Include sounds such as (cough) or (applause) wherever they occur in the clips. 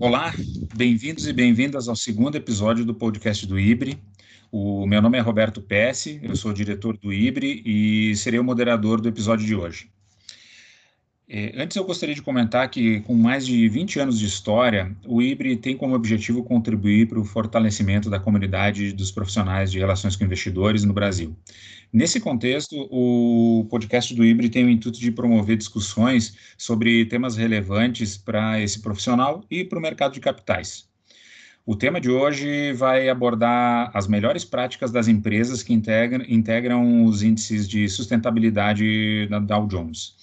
Olá, bem-vindos e bem-vindas ao segundo episódio do podcast do IBRE. O meu nome é Roberto Pesce, eu sou diretor do IBRE e serei o moderador do episódio de hoje. É, antes eu gostaria de comentar que, com mais de 20 anos de história, o IBRE tem como objetivo contribuir para o fortalecimento da comunidade dos profissionais de relações com investidores no Brasil. Nesse contexto, o podcast do IBRE tem o intuito de promover discussões sobre temas relevantes para esse profissional e para o mercado de capitais. O tema de hoje vai abordar as melhores práticas das empresas que integram, integram os índices de sustentabilidade da Dow Jones.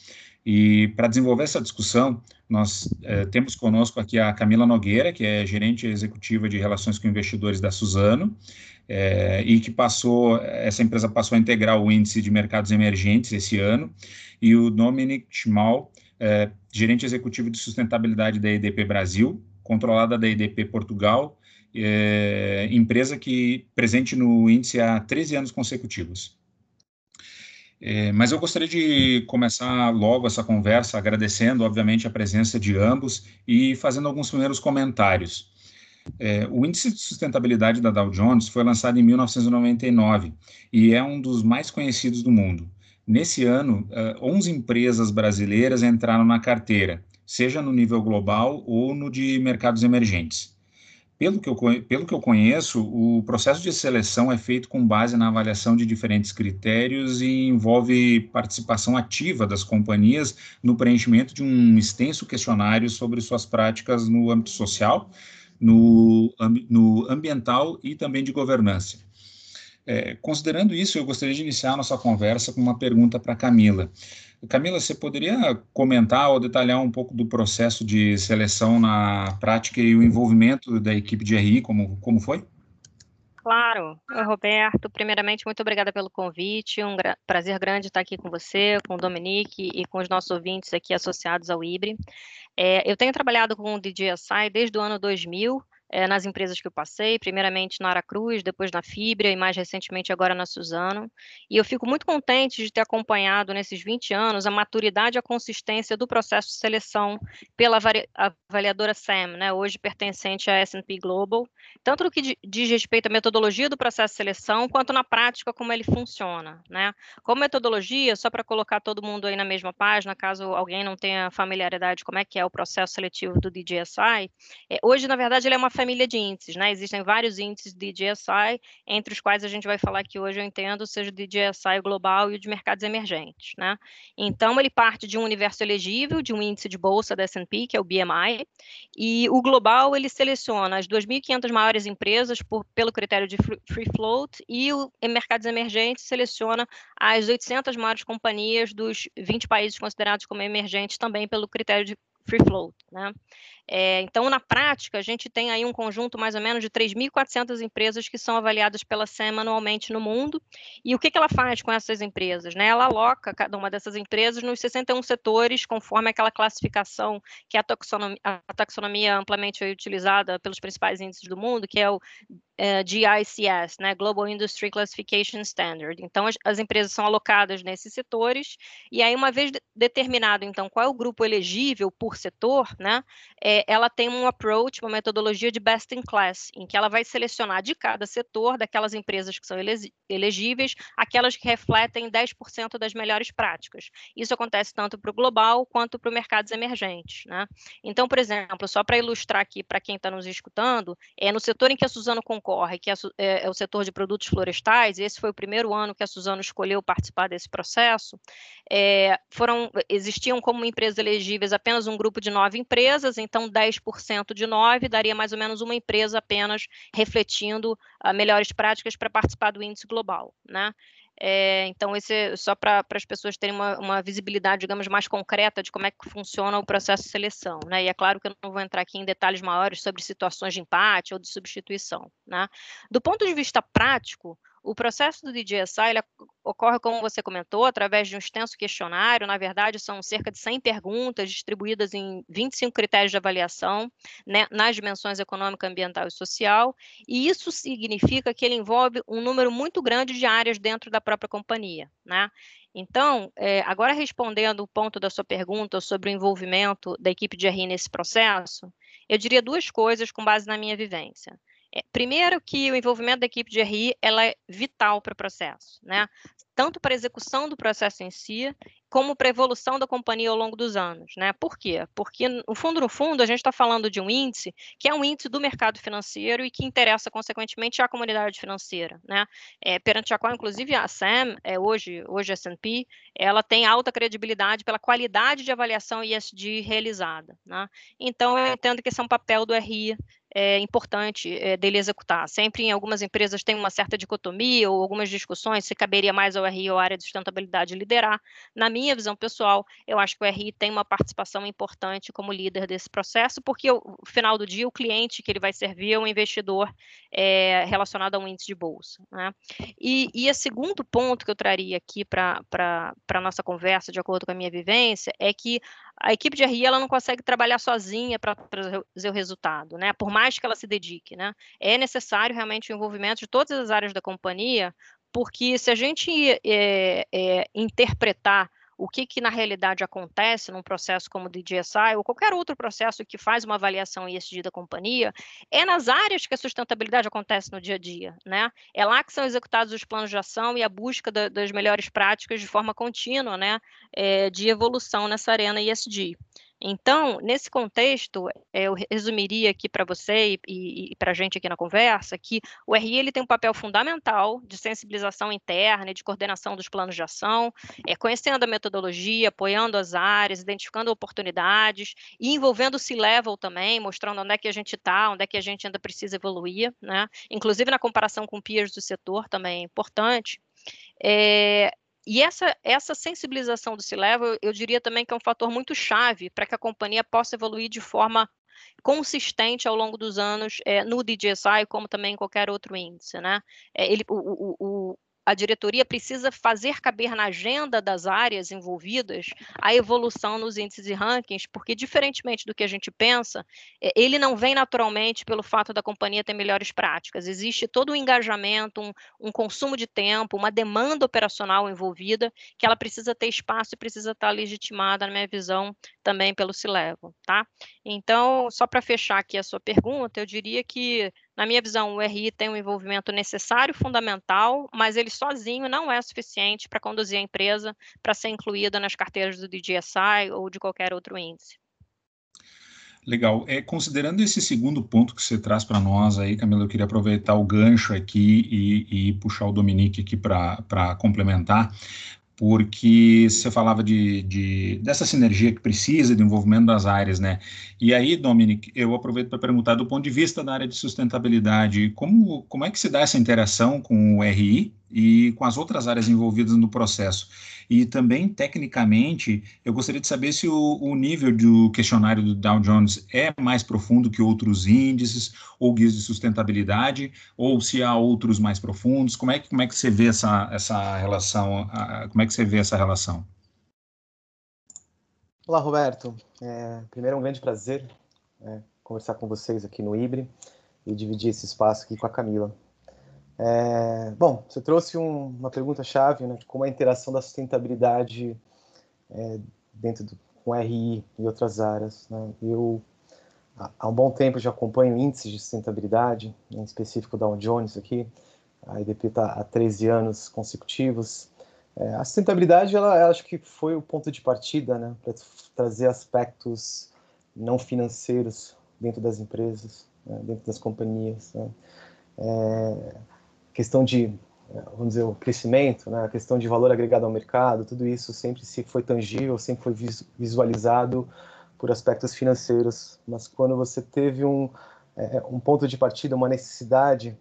E para desenvolver essa discussão, nós é, temos conosco aqui a Camila Nogueira, que é gerente executiva de relações com investidores da Suzano, é, e que passou, essa empresa passou a integrar o índice de mercados emergentes esse ano, e o Dominic Schmal, é, gerente executivo de sustentabilidade da EDP Brasil, controlada da EDP Portugal, empresa que presente no índice há 13 anos consecutivos. É, mas eu gostaria de começar logo essa conversa agradecendo, obviamente, a presença de ambos e fazendo alguns primeiros comentários. É, o índice de sustentabilidade da Dow Jones foi lançado em 1999 e é um dos mais conhecidos do mundo. Nesse ano, 11 é, empresas brasileiras entraram na carteira, seja no nível global ou no de mercados emergentes. Pelo que, eu, pelo que eu conheço, o processo de seleção é feito com base na avaliação de diferentes critérios e envolve participação ativa das companhias no preenchimento de um extenso questionário sobre suas práticas no âmbito social, no, no ambiental e também de governança. É, considerando isso, eu gostaria de iniciar a nossa conversa com uma pergunta para Camila. Camila, você poderia comentar ou detalhar um pouco do processo de seleção na prática e o envolvimento da equipe de RI, como, como foi? Claro. Roberto. Primeiramente, muito obrigada pelo convite. Um gra prazer grande estar aqui com você, com o Dominique e com os nossos ouvintes aqui associados ao IBRE. É, eu tenho trabalhado com o DJSI desde o ano 2000, é, nas empresas que eu passei, primeiramente na Aracruz, depois na Fibra e mais recentemente agora na Suzano. E eu fico muito contente de ter acompanhado nesses 20 anos a maturidade e a consistência do processo de seleção pela avaliadora SAM, né, hoje pertencente à S&P Global, tanto no que diz respeito à metodologia do processo de seleção, quanto na prática como ele funciona. Né? Como metodologia, só para colocar todo mundo aí na mesma página, caso alguém não tenha familiaridade como é que é o processo seletivo do DJSI, é, hoje, na verdade, ele é uma família de índices, né? Existem vários índices de DJSI, entre os quais a gente vai falar que hoje eu entendo seja o DJSI global e o de mercados emergentes, né? Então ele parte de um universo elegível, de um índice de bolsa da S&P, que é o BMI, e o global ele seleciona as 2.500 maiores empresas por, pelo critério de free float e o em mercados emergentes seleciona as 800 maiores companhias dos 20 países considerados como emergentes também pelo critério de free float, né? É, então, na prática, a gente tem aí um conjunto mais ou menos de 3.400 empresas que são avaliadas pela SEM anualmente no mundo. E o que, que ela faz com essas empresas? Né? Ela aloca cada uma dessas empresas nos 61 setores, conforme aquela classificação que a taxonomia, a taxonomia amplamente utilizada pelos principais índices do mundo, que é o GICS, né, Global Industry Classification Standard. Então, as, as, empresas são alocadas nesses setores, e aí, uma vez de, determinado, então, qual é o grupo elegível por setor, né, é, ela tem um approach, uma metodologia de best in class, em que ela vai selecionar de cada setor, daquelas empresas que são elegíveis, aquelas que refletem 10% das melhores práticas. Isso acontece tanto para o global quanto para os mercados emergentes, né. Então, por exemplo, só para ilustrar aqui para quem está nos escutando, é no setor em que a Suzano concorre concorre, que é, é, o setor de produtos florestais, esse foi o primeiro ano que a Suzano escolheu participar desse processo, é, foram, existiam como empresas elegíveis apenas um grupo de nove empresas, então 10% de nove daria mais ou menos uma empresa apenas refletindo uh, melhores práticas para participar do índice global, né? É, então, esse só para as pessoas terem uma, uma, visibilidade, digamos, mais concreta de como é que funciona o processo de seleção. Né? E é claro que eu não vou entrar aqui em detalhes maiores sobre situações de empate ou de substituição. Né? Do ponto de vista prático, o processo do DJSI ele ocorre, como você comentou, através de um extenso questionário. Na verdade, são cerca de 100 perguntas distribuídas em 25 critérios de avaliação né, nas dimensões econômica, ambiental e social. E isso significa que ele envolve um número muito grande de áreas dentro da própria companhia. Né? Então, é, agora respondendo o ponto da sua pergunta sobre o envolvimento da equipe de RI nesse processo, Eu diria duas coisas com base na minha vivência. É, primeiro que o envolvimento da equipe de RI ela é vital para o processo, né? tanto para a execução do processo em si, como para a evolução da companhia ao longo dos anos. Né? Por quê? Porque, no fundo, no fundo, a gente está falando de um índice que é um índice do mercado financeiro e que interessa, consequentemente, à comunidade financeira. Né? É, perante a qual, inclusive, a SAM, é, hoje, hoje a S&P, ela tem alta credibilidade pela qualidade de avaliação ISD realizada. Né? Então, eu entendo que esse é um papel do RI é, importante é, dele executar. Sempre em algumas empresas tem uma certa dicotomia ou algumas discussões se caberia mais ao RI ou à área de sustentabilidade liderar. Na minha visão pessoal, eu acho que o RI tem uma participação importante como líder desse processo, porque no final do dia o cliente que ele vai servir é um investidor é, relacionado a um índice de bolsa. Né? E, e o segundo ponto que eu traria aqui para a nossa conversa, de acordo com a minha vivência, é que a equipe de RI ela não consegue trabalhar sozinha para trazer o resultado, né? Por mais que ela se dedique, né? É necessário realmente o envolvimento de todas as áreas da companhia, porque se a gente é, é, interpretar o que, que na realidade acontece num processo como o DGSI ou qualquer outro processo que faz uma avaliação ESG da companhia, é nas áreas que a sustentabilidade acontece no dia a dia, né? É lá que são executados os planos de ação e a busca da, das melhores práticas de forma contínua, né? É, de evolução nessa arena ESG. Então, nesse contexto, eh, eu resumiria aqui para você e, e para a gente aqui na conversa que o RI ele tem um papel fundamental de sensibilização interna e de coordenação dos planos de ação, é, conhecendo a metodologia, apoiando as áreas, identificando oportunidades e envolvendo o C-Level também, mostrando onde é que a gente está, onde é que a gente ainda precisa evoluir, né? inclusive na comparação com peers do setor também é importante. É, e essa, essa sensibilização do C-Level, eu, diria também que é um fator muito chave para que a companhia possa evoluir de forma consistente ao longo dos anos é, no DJSI, como também em qualquer outro índice. Né? É, ele, o, o, a diretoria precisa fazer caber na agenda das áreas envolvidas a evolução nos índices e rankings, porque, diferentemente do que a gente pensa, é, ele não vem naturalmente pelo fato da companhia ter melhores práticas. Existe todo um engajamento, um, um consumo de tempo, uma demanda operacional envolvida, que ela precisa ter espaço e precisa estar legitimada, na minha visão, também pelo C-Level. Tá? Então, só para fechar aqui a sua pergunta, eu diria que na minha visão, o RI tem um envolvimento necessário, fundamental, mas ele sozinho não é suficiente para conduzir a empresa para ser incluída nas carteiras do DGSI ou de qualquer outro índice. Legal. É, considerando esse segundo ponto que você traz para nós aí, Camila, eu queria aproveitar o gancho aqui e, e puxar o Dominique aqui para complementar porque você falava de, de, dessa sinergia que precisa de envolvimento das áreas, né? E aí, Dominic, eu aproveito para perguntar do ponto de vista da área de sustentabilidade, como, como é que se dá essa interação com o RI e com as outras áreas envolvidas no processo? E também, tecnicamente, eu gostaria de saber se o, o nível do questionário do Dow Jones é mais profundo que outros índices ou guias de sustentabilidade, ou se há outros mais profundos. Como é que, como é que você vê essa, essa relação? Como é que você vê essa relação? Olá, Roberto. É, primeiro, é um grande prazer é, conversar com vocês aqui no IBRE e dividir esse espaço aqui com a Camila. É, bom, você trouxe um, uma pergunta-chave, né, como a interação da sustentabilidade é, dentro do com RI e outras áreas. Né? Eu, há um bom tempo, já acompanho índices de sustentabilidade, em específico da Dow Jones aqui, a IDP está há 13 anos consecutivos. É, a sustentabilidade, ela, ela, acho que foi o ponto de partida né, para trazer aspectos não financeiros dentro das empresas, né, dentro das companhias. Né. É, questão de, vamos dizer, o crescimento, né, a questão de valor agregado ao mercado, tudo isso sempre se foi tangível, sempre foi visualizado por aspectos financeiros. Mas quando você teve um, é, um ponto de partida, uma necessidade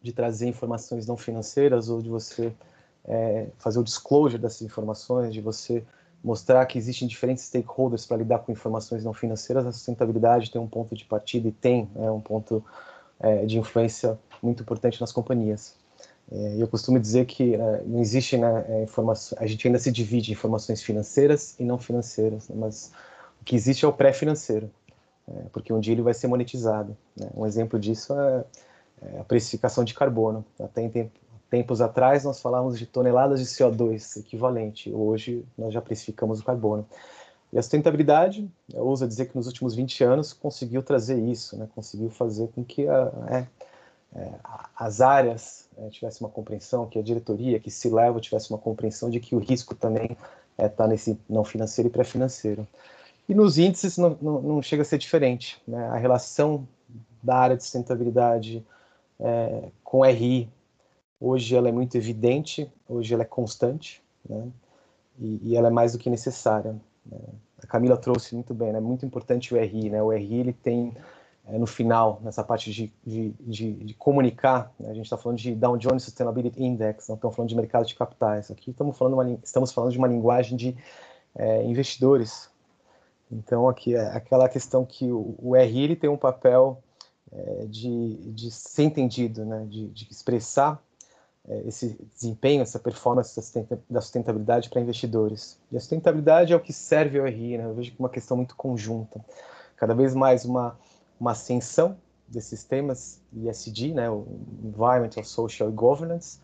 de trazer informações não financeiras ou de você é, fazer o disclosure dessas informações, de você mostrar que existem diferentes stakeholders para lidar com informações não financeiras, a sustentabilidade tem um ponto de partida e tem é, um ponto é, de influência muito importante nas companhias. É, eu costumo dizer que é, não existe né, é, informação, a gente ainda se divide em informações financeiras e não financeiras, né, mas o que existe é o pré-financeiro, é, porque um dia ele vai ser monetizado. Né. Um exemplo disso é, é, a precificação de carbono. Até em tempo, tempos atrás nós falávamos de toneladas de CO2 equivalente, hoje nós já precificamos o carbono. E a sustentabilidade, eu ouso dizer que nos últimos 20 anos conseguiu trazer isso, né? conseguiu fazer com que a, é, é, as áreas é, tivessem uma compreensão, que a diretoria, que se leva, tivesse uma compreensão de que o risco também está é, nesse não financeiro e pré-financeiro. E nos índices não, não, não, chega a ser diferente. Né? A relação da área de sustentabilidade é, com RI, hoje ela é muito evidente, hoje ela é constante, né? e, e ela é mais do que necessária. Né? A Camila trouxe muito bem, é né? muito importante o RI. Né? O RI ele tem, é, no final, nessa parte de, de, de, de comunicar, né? a gente está falando de Dow Jones Sustainability Index, não estamos falando de mercado de capitais. Aqui estamos falando, uma, estamos falando de uma linguagem de é, investidores. Então, aqui é aquela questão que o, o RI ele tem um papel é, de, de ser entendido, né? de, de expressar é, esse desempenho, essa performance da sustentabilidade para investidores. E a sustentabilidade é o que serve ao RI, né? eu vejo que é uma questão muito conjunta. Cada vez mais uma, uma ascensão desses temas ESG, né? o Environmental, Social e Governance,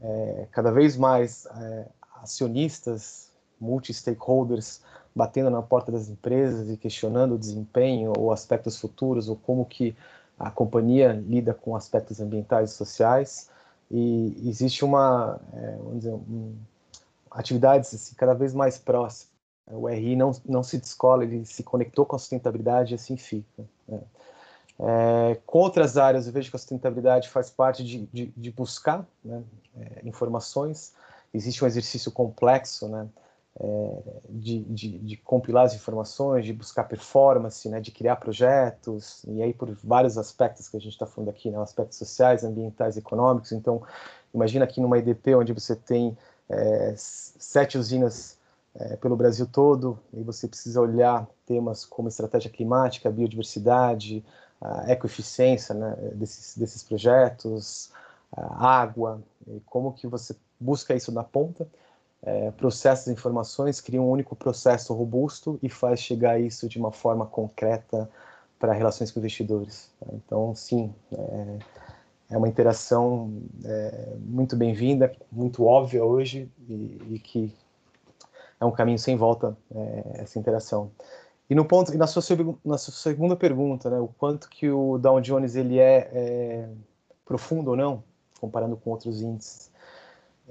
é, cada vez mais é, acionistas, multi-stakeholders batendo na porta das empresas e questionando o desempenho ou aspectos futuros ou como que a companhia lida com aspectos ambientais e sociais e existe uma, é, vamos dizer, um, atividades assim, cada vez mais próximas. O RI não, não se descola, ele se conectou com a sustentabilidade e assim fica. Né? É, com outras áreas, eu vejo que a sustentabilidade faz parte de, de, de buscar né, é, informações. Existe um exercício complexo, né, é, de, de, compilar as informações, de buscar performance, né, de criar projetos, e aí por vários aspectos que a gente está falando aqui, né, aspectos sociais, ambientais, econômicos. Então, imagina aqui numa EDP onde você tem é, sete usinas é, pelo Brasil todo, e você precisa olhar temas como estratégia climática, biodiversidade, a ecoeficiência né, desses, desses projetos, água, como que você busca isso na ponta é, processa as informações, cria um único processo robusto e faz chegar isso de uma forma concreta para relações com investidores. Então, sim, é, é uma interação é, muito bem-vinda, muito óbvia hoje e, e, que é um caminho sem volta é, essa interação. E no ponto, e na sua, na sua segunda pergunta, né, o quanto que o Dow Jones ele é, é profundo ou não, comparando com outros índices.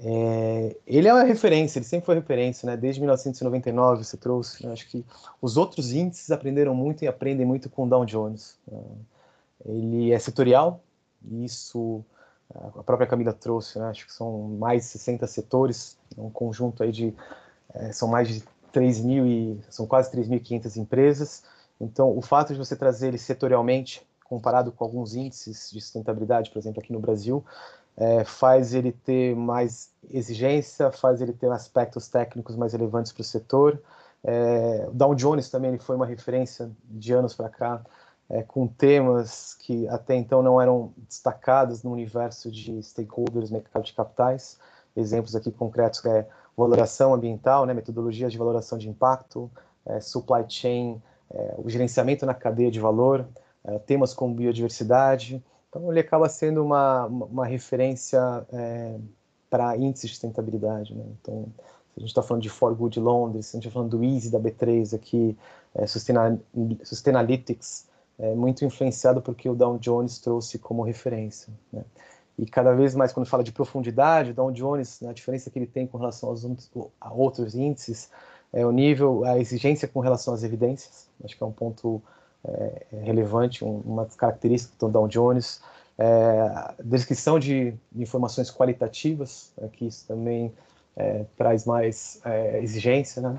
É, ele é uma referência, ele sempre foi referência, né? Desde 1999 você trouxe. Né? Acho que os outros índices aprenderam muito e aprendem muito com o Dow Jones. Né? Ele é setorial, isso a própria Camila trouxe, né? Acho que são mais de 60 setores, um conjunto aí de é, são mais de 3 mil e são quase 3.500 empresas. Então, o fato de você trazer ele setorialmente, comparado com alguns índices de sustentabilidade, por exemplo, aqui no Brasil, é, faz ele ter mais exigência, faz ele ter aspectos técnicos mais relevantes para o setor. É, Dow Jones também ele foi uma referência de anos para cá, é, com temas que até então não eram destacados no universo de stakeholders, mercado de capitais. Exemplos aqui concretos é valoração ambiental, né, metodologias de valoração de impacto, é, supply chain, é, o gerenciamento na cadeia de valor, é, temas como biodiversidade, então, ele acaba sendo uma, uma referência é, para índices de sustentabilidade. Né? Então, a gente está falando de For Good Londres, a gente está falando do Easy da B3 aqui, é, Sustainalytics, é muito influenciado porque o Dow Jones trouxe como referência. Né? E cada vez mais, quando fala de profundidade, o Dow Jones, né, a diferença que ele tem com relação aos, a outros índices, é o nível, a exigência com relação às evidências. Acho que é um ponto é, é, relevante, um, uma característica do Dow Jones. É, descrição de, informações qualitativas, é, que isso também é, traz mais é, exigência, né?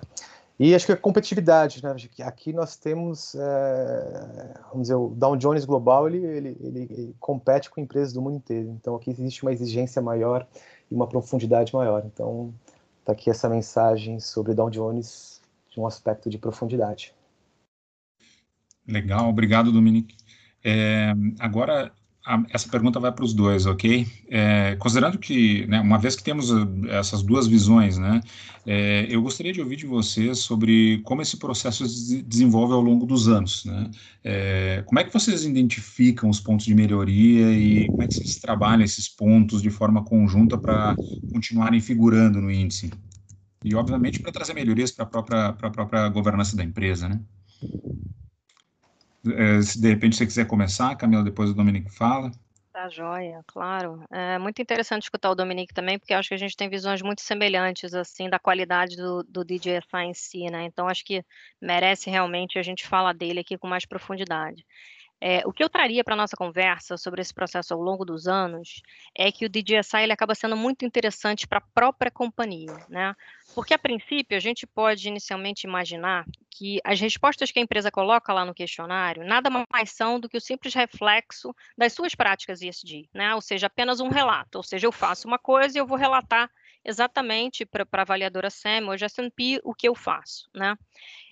E acho que a competitividade, né? Aqui nós temos, vamos dizer, o Dow Jones Global, ele, ele, ele, compete com empresas do mundo inteiro. Então aqui existe uma exigência maior e uma profundidade maior. Então está aqui essa mensagem sobre Dow Jones de um aspecto de profundidade. Legal, obrigado, Dominique. É, agora, a, essa pergunta vai para os dois, ok? É, considerando que, né, uma vez que temos uh, essas duas visões, né, é, eu gostaria de ouvir de vocês sobre como esse processo se desenvolve ao longo dos anos, né? É, como é que vocês identificam os pontos de melhoria e como é que vocês trabalham esses pontos de forma conjunta para continuarem figurando no índice? E, obviamente, para trazer melhorias para a própria, própria governança da empresa, né? É, se de repente você quiser começar, Camila, depois o Dominique fala. Tá joia, claro. É muito interessante escutar o Dominique também, porque acho que a gente tem visões muito semelhantes, assim, da qualidade do, do DJSI em si, né? Então, acho que merece realmente a gente falar dele aqui com mais profundidade. É, o que eu traria para a nossa conversa sobre esse processo ao longo dos anos é que o DJSI ele acaba sendo muito interessante para a própria companhia, né? Porque, a princípio, a gente pode inicialmente imaginar que as respostas que a empresa coloca lá no questionário nada mais são do que o simples reflexo das suas práticas ESG, né? Ou seja, apenas um relato. Ou seja, eu faço uma coisa e eu vou relatar exatamente para a avaliadora SEM ou S&P o que eu faço, né?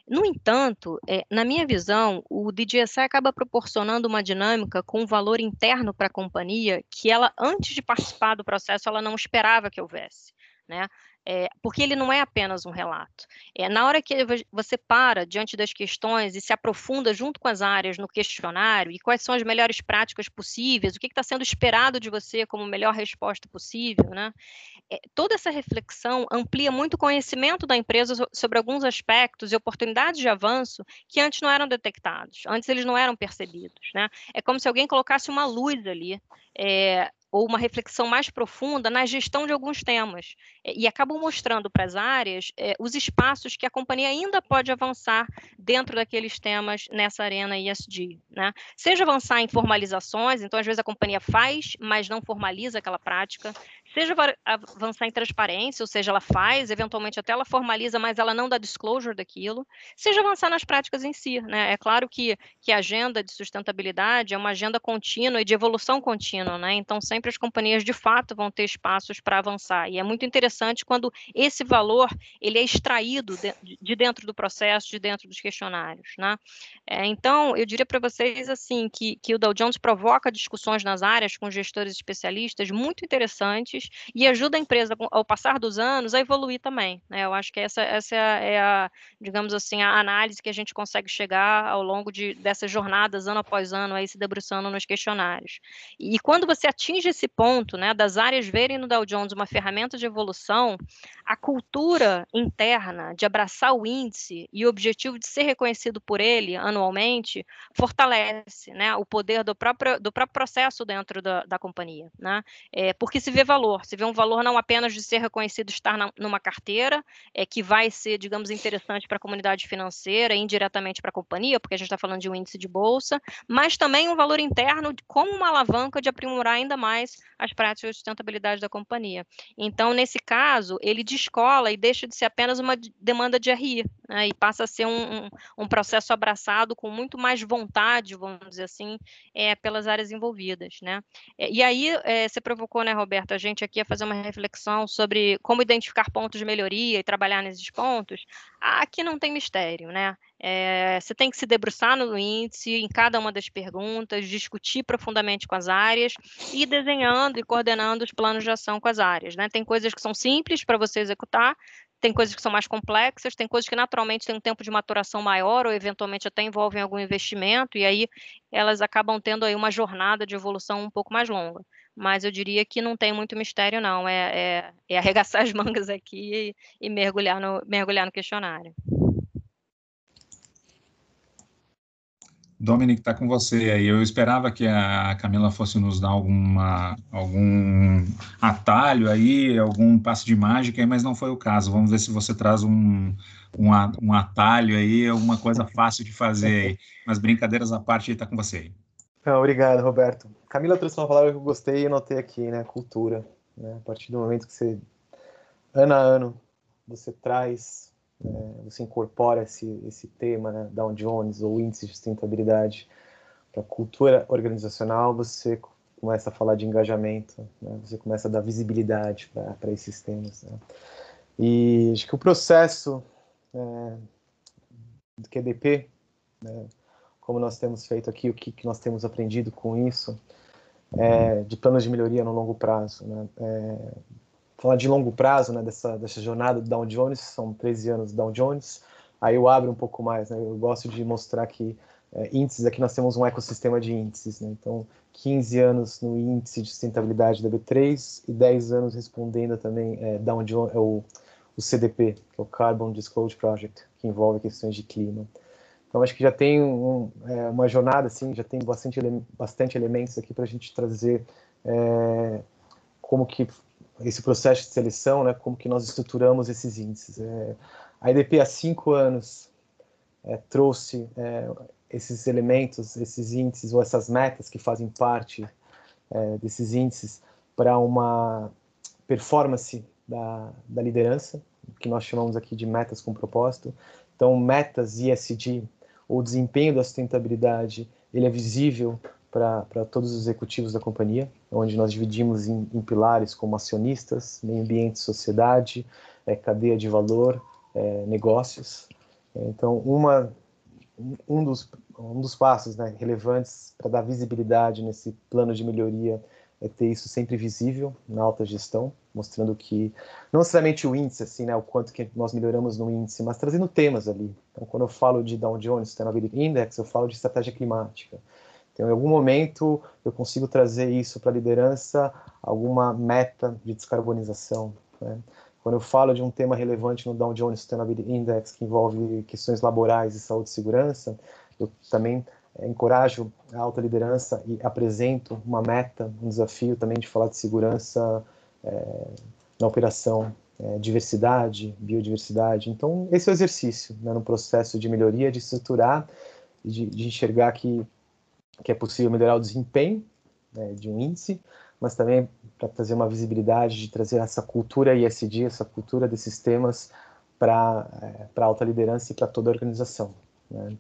No entanto, é, na minha visão, o DJSI acaba proporcionando uma dinâmica com um valor interno para a companhia que ela, antes de participar do processo, ela não esperava que houvesse. Né? É, porque ele não é apenas um relato. É, na hora que você para diante das questões e se aprofunda junto com as áreas no questionário e quais são as melhores práticas possíveis, o que está sendo esperado de você como melhor resposta possível, né? É, toda essa reflexão amplia muito o conhecimento da empresa sobre alguns aspectos e oportunidades de avanço que antes não eram detectados, antes eles não eram percebidos. Né? É como se alguém colocasse uma luz ali é, ou uma reflexão mais profunda na gestão de alguns temas eh, e acabam mostrando para as áreas é, os espaços que a companhia ainda pode avançar dentro daqueles temas nessa arena ISD, né? Seja avançar em formalizações, então às vezes a companhia faz, mas não formaliza aquela prática, seja avançar em transparência, ou seja, ela faz, eventualmente até ela formaliza, mas ela não dá disclosure daquilo, seja avançar nas práticas em si, né? É claro que, que a agenda de sustentabilidade é uma agenda contínua e de evolução contínua, né? Então, sempre as companhias, de fato, vão ter espaços para avançar, e é muito interessante quando esse valor, ele é extraído de, de dentro do processo, de dentro dos questionários, né? É, então, eu diria para vocês, assim, que, que o Dow Jones provoca discussões nas áreas com gestores especialistas muito interessantes, e ajuda a empresa, ao passar dos anos, a evoluir também. Né? Eu acho que essa, essa é, a, é a, digamos assim, a análise que a gente consegue chegar ao longo de, dessas jornadas, ano após ano, aí se debruçando nos questionários. E quando você atinge esse ponto, né, das áreas verem no Dow Jones uma ferramenta de evolução, a cultura interna de abraçar o índice e o objetivo de ser reconhecido por ele anualmente fortalece né, o poder do próprio, do próprio processo dentro da, da companhia. Né? É, porque se vê valor valor. Se vê um valor não apenas de ser reconhecido estar na, numa carteira, é, que vai ser, digamos, interessante para a comunidade financeira, indiretamente para a companhia, porque a gente está falando de um índice de bolsa, mas também um valor interno como uma alavanca de aprimorar ainda mais as práticas de sustentabilidade da companhia. Então, nesse caso, ele descola e deixa de ser apenas uma demanda de RI, né, e passa a ser um, um, um, processo abraçado com muito mais vontade, vamos dizer assim, é, pelas áreas envolvidas. Né? É, e aí, é, você provocou, né, Roberto, a gente gente aqui a fazer uma reflexão sobre como identificar pontos de melhoria e trabalhar nesses pontos, aqui não tem mistério, né? É, você tem que se debruçar no índice, em cada uma das perguntas, discutir profundamente com as áreas e desenhando e coordenando os planos de ação com as áreas. Né? Tem coisas que são simples para você executar, tem coisas que são mais complexas, tem coisas que naturalmente têm um tempo de maturação maior ou eventualmente até envolvem algum investimento, e aí elas acabam tendo aí uma jornada de evolução um pouco mais longa mas eu diria que não tem muito mistério, não. É, é, é arregaçar (laughs) as mangas aqui e, e, mergulhar, no, mergulhar no questionário. Dominic, está com você aí. Eu esperava que a Camila fosse nos dar alguma, algum atalho aí, algum passo de mágica, mas não foi o caso. Vamos ver se você traz um, um, um atalho aí, alguma coisa fácil de fazer aí. Mas brincadeiras à parte, está com você aí. Obrigado, Roberto. Camila trouxe uma palavra que eu gostei e anotei aqui, né? Cultura. Né? A partir do momento que você, ano a ano, você traz, né? você incorpora esse, esse tema, né? Dow Jones ou índice de sustentabilidade para a cultura organizacional, você começa a falar de engajamento, né? você começa a dar visibilidade para esses temas. Né? E acho que o processo é, do QDP, né? Como nós temos feito aqui, o que, que nós temos aprendido com isso, é, de planos de melhoria no longo prazo. Né? É, falar de longo prazo, né, dessa, dessa jornada do Dow Jones, são 13 anos do Dow Jones, aí eu abro um pouco mais, né? eu gosto de mostrar que é, índices, aqui nós temos um ecossistema de índices, né? então 15 anos no índice de sustentabilidade da B3 e 10 anos respondendo também é, Dow Jones, o, o CDP, que é o Carbon Disclosure Project, que envolve questões de clima. Então, acho que já tem um, é, uma jornada, assim, já tem bastante, bastante elementos aqui para a gente trazer é, como que esse processo de seleção, né, como que nós estruturamos esses índices. É, a IDP há cinco anos é, trouxe é, esses elementos, esses índices ou essas metas que fazem parte é, desses índices para uma performance da, da liderança, que nós chamamos aqui de metas com propósito. Então, metas ESG, o desempenho da sustentabilidade, ele é visível para todos os executivos da companhia, onde nós dividimos em, em pilares como acionistas, meio ambiente, sociedade, é, cadeia de valor, é, negócios. Então, uma, um, dos, um dos passos né, relevantes para dar visibilidade nesse plano de melhoria é ter isso sempre visível na alta gestão, mostrando que não necessariamente o índice, assim, né, o quanto que nós melhoramos no índice, mas trazendo temas ali. Então, quando eu falo de Dow Jones Sustainability Index, eu falo de estratégia climática. Então, em algum momento, eu consigo trazer isso para a liderança, alguma meta de descarbonização. Né? Quando eu falo de um tema relevante no Dow Jones Sustainability Index, que envolve questões laborais e saúde e segurança, eu também encorajo a alta liderança e apresento uma meta, um desafio também de falar de segurança é, na operação, é, diversidade, biodiversidade. Então, esse é o exercício né, no processo de melhoria, de estruturar de, de enxergar que, que é possível melhorar o desempenho né, de um índice, mas também para trazer uma visibilidade, de trazer essa cultura ISD, essa cultura desses temas para é, a alta liderança e para toda a organização. Né.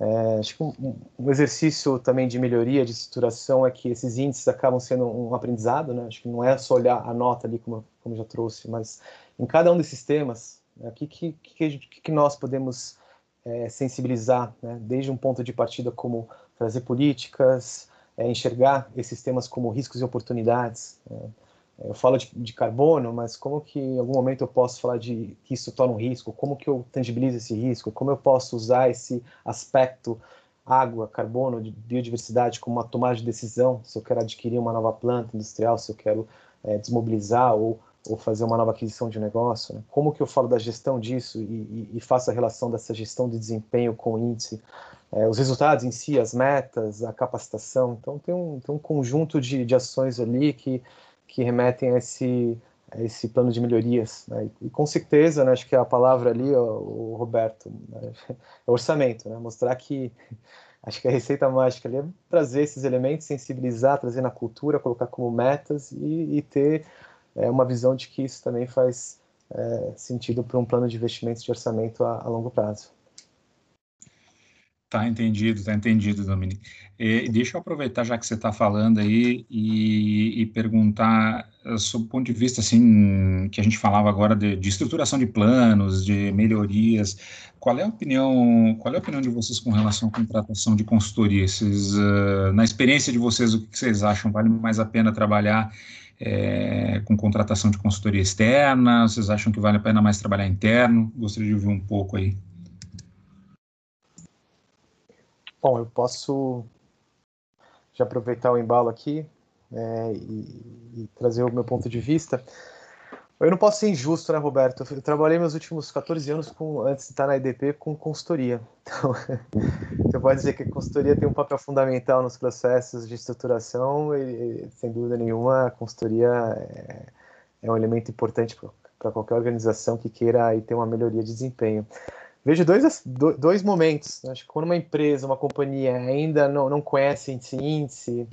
É, acho que um, um, exercício também de melhoria, de estruturação, é que esses índices acabam sendo um aprendizado, né? Acho que não é só olhar a nota ali, como, como já trouxe, mas em cada um desses temas, o né, que, que, que, que, nós podemos é, sensibilizar, né? desde um ponto de partida como trazer políticas, é, enxergar esses temas como riscos e oportunidades. Né? Eu falo de, de, carbono, mas como que em algum momento eu posso falar de que isso torna um risco? Como que eu tangibilizo esse risco? Como eu posso usar esse aspecto água, carbono, de biodiversidade como uma tomada de decisão? Se eu quero adquirir uma nova planta industrial, se eu quero é, desmobilizar ou, ou fazer uma nova aquisição de negócio? Né? Como que eu falo da gestão disso e, e, e faço a relação dessa gestão de desempenho com o índice? É, os resultados em si, as metas, a capacitação. Então tem um, tem um conjunto de, de ações ali que que remetem a esse, a esse plano de melhorias. Né? E, com certeza, né, acho que a palavra ali, o Roberto, né, (laughs) é orçamento, né? mostrar que (laughs) acho que a receita mágica ali é trazer esses elementos, sensibilizar, trazer na cultura, colocar como metas e, e ter é, uma visão de que isso também faz é, sentido para um plano de investimentos de orçamento a, a longo prazo. Tá entendido, tá entendido, Dominique. E, deixa eu aproveitar, já que você está falando aí, e, e, perguntar, eh, sob o ponto de vista, assim, que a gente falava agora de, de, estruturação de planos, de melhorias, qual é a opinião, qual é a opinião de vocês com relação à contratação de consultoria? Vocês, uh, na experiência de vocês, o que vocês acham? Vale mais a pena trabalhar é, com contratação de consultoria externa? Vocês acham que vale a pena mais trabalhar interno? Gostaria de ouvir um pouco aí. Bom, eu posso já aproveitar o embalo aqui é, e, e, trazer o meu ponto de vista. Eu não posso ser injusto, né, Roberto? Eu trabalhei meus últimos 14 anos com, antes de estar na IDP com consultoria. Então, (laughs) você pode dizer que a consultoria tem um papel fundamental nos processos de estruturação e, sem dúvida nenhuma, a consultoria é, é um elemento importante para qualquer organização que queira aí, ter uma melhoria de desempenho vejo dois, dois momentos. Acho que quando uma empresa, uma companhia ainda não, não conhece esse índice,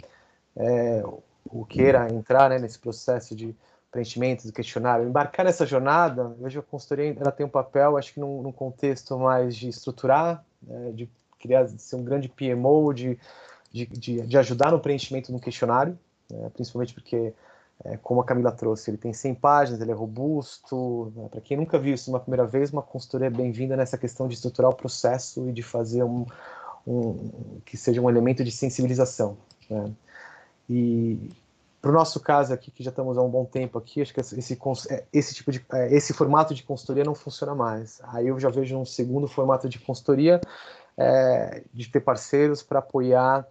é, ou queira entrar né, nesse processo de preenchimento do questionário, embarcar nessa jornada, vejo a consultoria ela tem um papel, acho que num, num contexto mais de estruturar, né, de criar, ser um grande PMO, de, de, de, de ajudar no preenchimento do questionário, né, principalmente porque é, como a Camila trouxe, ele tem 100 páginas, ele é robusto. Né? Para quem nunca viu isso uma primeira vez, uma consultoria é bem-vinda nessa questão de estruturar o processo e de fazer um, um que seja um elemento de sensibilização. Né? E para o nosso caso aqui, que já estamos há um bom tempo aqui, acho que esse, é, esse tipo de é, esse formato de consultoria não funciona mais. Aí eu já vejo um segundo formato de consultoria é, de ter parceiros para apoiar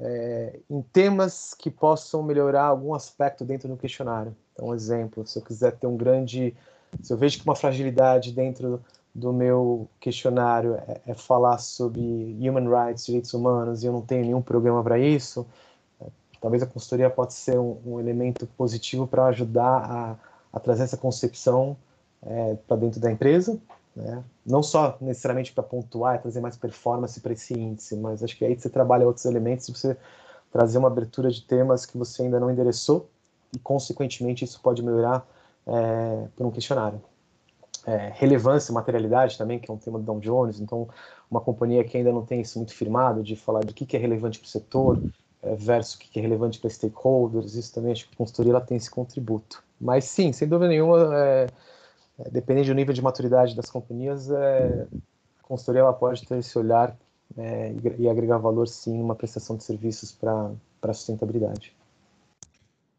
é, em temas que possam melhorar algum aspecto dentro do questionário. Então, um exemplo, se eu quiser ter um grande Se eu vejo que uma fragilidade dentro do meu questionário é, é falar sobre human rights, direitos humanos, e eu não tenho nenhum programa para isso, é, talvez a consultoria pode ser um, um elemento positivo para ajudar a, a, trazer essa concepção é, para dentro da empresa, né? não só necessariamente para pontuar e trazer mais performance para esse índice, mas acho que aí você trabalha outros elementos, você trazer uma abertura de temas que você ainda não endereçou e, consequentemente, isso pode melhorar é, por um questionário. É, relevância, materialidade também, que é um tema do Dow Jones, então uma companhia que ainda não tem isso muito firmado, de falar do que, que é relevante para o setor é, versus o que, que é relevante para stakeholders, isso também acho que a consultoria ela tem esse contributo. Mas sim, sem dúvida nenhuma, é, é, dependendo do nível de maturidade das companhias, é, a consultoria ela pode ter esse olhar é, e agregar valor sim numa prestação de serviços para a sustentabilidade.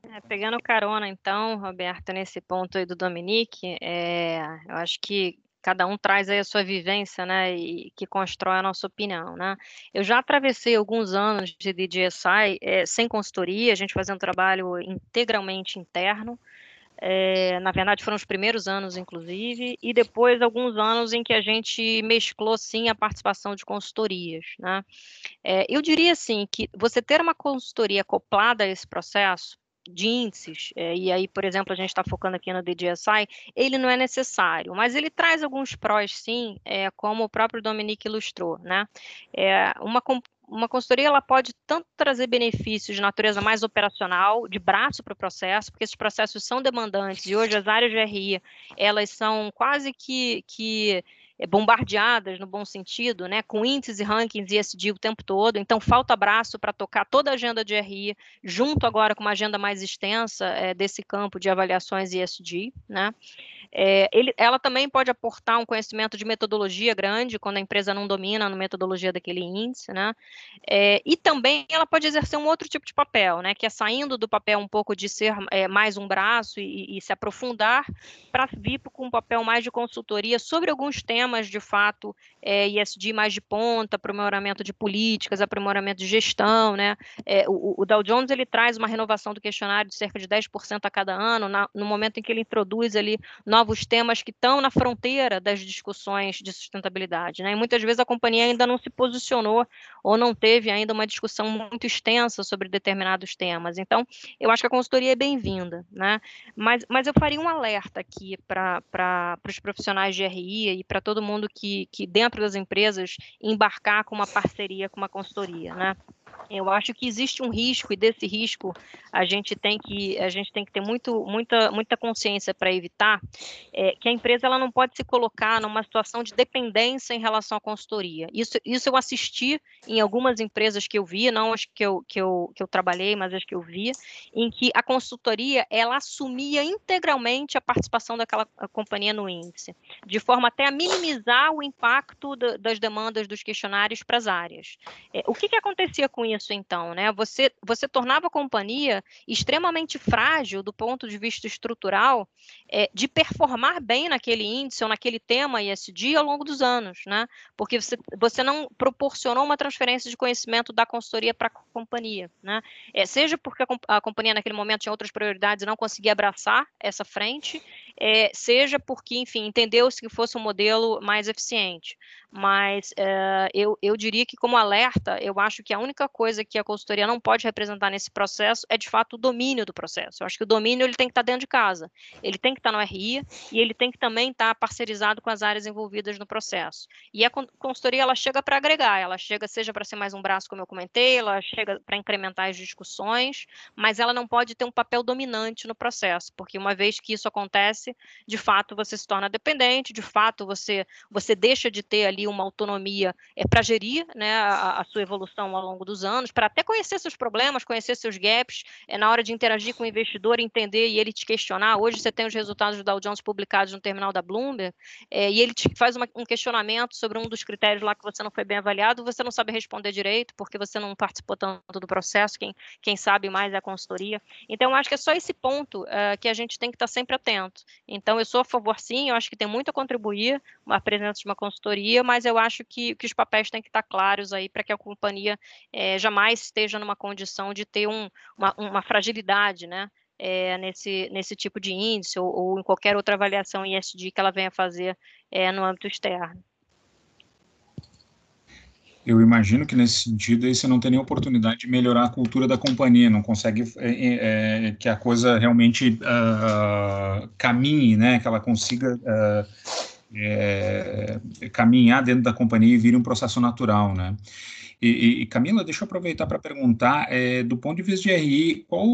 É, pegando carona, então, Roberto, nesse ponto aí do Dominique, é, eu acho que cada um traz aí a sua vivência, né, e que constrói a nossa opinião, né. Eu já atravessei alguns anos de DJSI é, sem consultoria, a gente fazendo um trabalho integralmente interno, é, na verdade, foram os primeiros anos, inclusive, e depois alguns anos em que a gente mesclou, sim, a participação de consultorias. Né? É, eu diria, assim, que você ter uma consultoria acoplada a esse processo, de índices, é, e aí, por exemplo, a gente está focando aqui no DJSI, ele não é necessário, mas ele traz alguns prós, sim, é, como o próprio Dominique ilustrou, né? É, uma, uma consultoria ela pode tanto trazer benefícios de natureza mais operacional, de braço para o processo, porque esses processos são demandantes e hoje as áreas de RI elas são quase que, que é, bombardeadas no bom sentido, né, com índices e rankings ESG o tempo todo, então falta braço para tocar toda a agenda de RI, junto agora com uma agenda mais extensa é, desse campo de avaliações ESG, né, é, ele, ela também pode aportar um conhecimento de metodologia grande, quando a empresa não domina a metodologia daquele índice, né? É, e também ela pode exercer um outro tipo de papel, né? Que é saindo do papel um pouco de ser é, mais um braço e, e se aprofundar para vir com um papel mais de consultoria sobre alguns temas, de fato, é, ISD mais de ponta, aprimoramento de políticas, aprimoramento de gestão, né? É, o, o, Dow Jones ele traz uma renovação do questionário de cerca de 10% a cada ano, na, no momento em que ele introduz ali novos temas que estão na fronteira das discussões de sustentabilidade. Né? E muitas vezes a companhia ainda não se posicionou ou não teve ainda uma discussão muito extensa sobre determinados temas. Então, eu acho que a consultoria é bem-vinda. Né? Mas, mas eu faria um alerta aqui para os profissionais de RI e para todo mundo que, que, dentro das empresas, embarcar com uma parceria com uma consultoria. Né? Eu acho que existe um risco e desse risco a gente tem que a gente tem que ter muito, muita, muita consciência para evitar é, que a empresa ela não pode se colocar numa situação de dependência em relação à consultoria. Isso, isso eu assisti em algumas empresas que eu vi, não as que eu, que eu, que eu trabalhei, mas as que eu vi, em que a consultoria ela assumia integralmente a participação daquela companhia no índice, de forma até a minimizar o impacto da, das demandas dos questionários para as áreas. É, o que, que acontecia com isso, então? Né? Você, você tornava a companhia extremamente frágil do ponto de vista estrutural é, de performar bem naquele índice ou naquele tema ISD ao longo dos anos, né? Porque você, você não proporcionou uma transferência de conhecimento da consultoria para a companhia, né? É, seja porque a, a, companhia naquele momento tinha outras prioridades e não conseguia abraçar essa frente, é, seja porque, enfim, entendeu-se que fosse um modelo mais eficiente. Mas é, eu, eu diria que, como alerta, eu acho que a única coisa que a consultoria não pode representar nesse processo é, de fato, o domínio do processo. Eu acho que o domínio ele tem que estar dentro de casa, ele tem que estar no RI e ele tem que também estar parcerizado com as áreas envolvidas no processo. E a consultoria, ela chega para agregar, ela chega, seja para ser mais um braço, como eu comentei, ela chega para incrementar as discussões, mas ela não pode ter um papel dominante no processo, porque uma vez que isso acontece, de fato, você se torna dependente, de fato, você, você deixa de ter ali ali uma autonomia é, para gerir né, a, a, sua evolução ao longo dos anos, para até conhecer seus problemas, conhecer seus gaps, é, na hora de interagir com o investidor, entender e ele te questionar. Hoje você tem os resultados do Dow Jones publicados no terminal da Bloomberg, é, e ele te faz uma, um questionamento sobre um dos critérios lá que você não foi bem avaliado, você não sabe responder direito, porque você não participou tanto do processo, quem, quem sabe mais é a consultoria. Então, acho que é só esse ponto que a gente tem que estar sempre atento. Então, eu sou a favor, sim, eu acho que tem muito a contribuir a presença de uma consultoria, mas eu acho que, que os papéis têm que estar claros aí para que a companhia é, jamais esteja numa condição de ter um, uma, uma fragilidade, né? é, nesse, nesse tipo de índice ou, ou, em qualquer outra avaliação ISD que ela venha fazer é, no âmbito externo. Eu imagino que nesse sentido aí você não tem nem oportunidade de melhorar a cultura da companhia, não consegue é, que a coisa realmente uh, caminhe, né? Que ela consiga uh, é, caminhar dentro da companhia e vire um processo natural, né? E, e, Camila, deixa eu aproveitar para perguntar, é, do ponto de vista de RI, qual,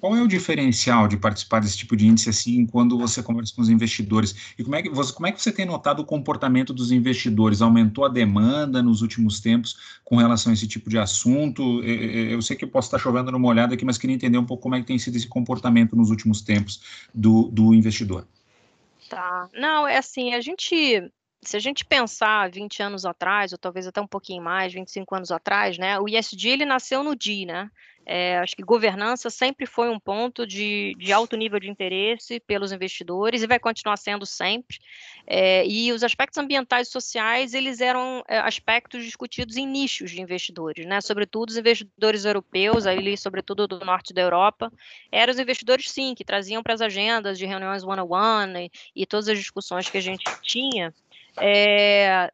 qual é o diferencial de participar desse tipo de índice assim, quando você conversa com os investidores? E como é que você, como é que você tem notado o comportamento dos investidores? Aumentou a demanda nos últimos tempos com relação a esse tipo de assunto? Eu sei que eu posso estar chovendo numa olhada aqui, mas queria entender um pouco como é que tem sido esse comportamento nos últimos tempos do, do investidor. Tá. Não, é assim, a gente se a gente pensar 20 anos atrás, ou talvez até um pouquinho mais, 25 anos atrás, né, o ISD ele nasceu no DI, né? É, acho que governança sempre foi um ponto de, de, alto nível de interesse pelos investidores e vai continuar sendo sempre. É, e os aspectos ambientais e sociais, eles eram é, aspectos discutidos em nichos de investidores, né? Sobretudo os investidores europeus, ali, sobretudo do norte da Europa, eram os investidores, sim, que traziam para as agendas de reuniões one-on-one e, e todas as discussões que a gente tinha, é,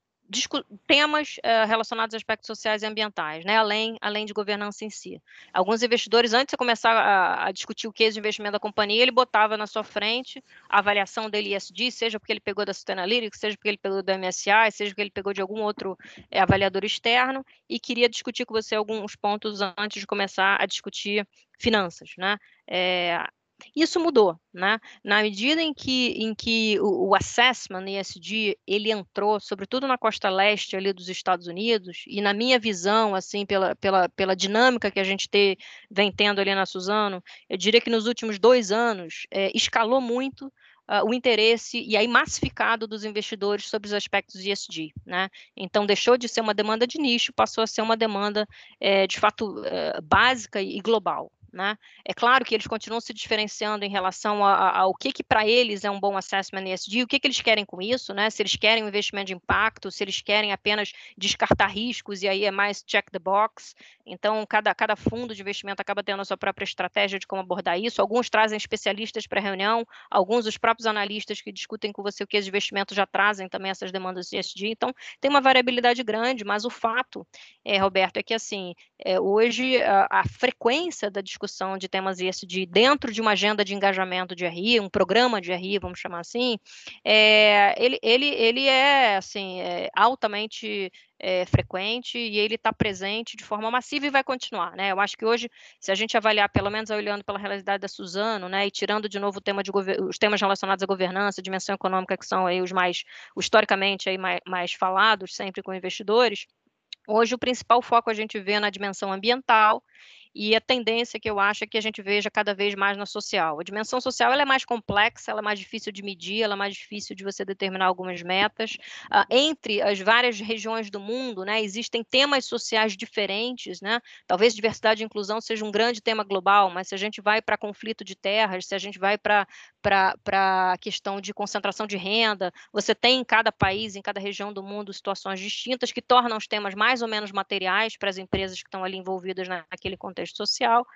temas é, relacionados a aspectos sociais e ambientais, né, além, além de governança em si. Alguns investidores, antes de começar a, a, discutir o case de investimento da companhia, ele botava na sua frente a avaliação dele ESG, seja porque ele pegou da Sustainalytics, seja porque ele pegou do MSCI, seja porque ele pegou de algum outro é, avaliador externo, e queria discutir com você alguns pontos antes de começar a discutir finanças, né? É, isso mudou, né? Na medida em que, em que o, o assessment ESG ele entrou, sobretudo na costa leste ali dos Estados Unidos, e na minha visão, assim, pela, pela, pela dinâmica que a gente ter, vem tendo ali na Suzano, eu diria que nos últimos dois anos é, escalou muito uh, o interesse e aí massificado dos investidores sobre os aspectos ESG, né? Então deixou de ser uma demanda de nicho, passou a ser uma demanda é, de fato é, básica e global. Né? É claro que eles continuam se diferenciando em relação ao que, que para eles é um bom assessment ESG, o que, que eles querem com isso, né? se eles querem um investimento de impacto, se eles querem apenas descartar riscos, e aí é mais check the box. Então, cada, cada fundo de investimento acaba tendo a sua própria estratégia de como abordar isso. Alguns trazem especialistas para a reunião, alguns, os próprios analistas que discutem com você o que é de investimento já trazem também essas demandas ESG. Então, tem uma variabilidade grande, mas o fato, é, Roberto, é que assim, é, hoje a, a frequência da discussão de temas ESG dentro de uma agenda de engajamento de RI, um programa de RI, vamos chamar assim, é, ele, ele, ele é, assim, é, altamente é, frequente e ele está presente de forma massiva e vai continuar, né? Eu acho que hoje, se a gente avaliar, pelo menos olhando pela realidade da Suzano, né, e tirando de novo o tema de os temas relacionados à governança, dimensão econômica, que são aí os mais, historicamente aí mais, mais falados sempre com investidores, Hoje, o principal foco a gente vê na dimensão ambiental e a tendência que eu acho é que a gente veja cada vez mais na social. A dimensão social ela é mais complexa, ela é mais difícil de medir, ela é mais difícil de você determinar algumas metas. Uh, entre as várias regiões do mundo, né, existem temas sociais diferentes, né? Talvez diversidade e inclusão seja um grande tema global, mas se a gente vai para conflito de terras, se a gente vai para a questão de concentração de renda, você tem em cada país, em cada região do mundo, situações distintas que tornam os temas mais ou menos materiais para as empresas que estão ali envolvidas naquele contexto contexto social,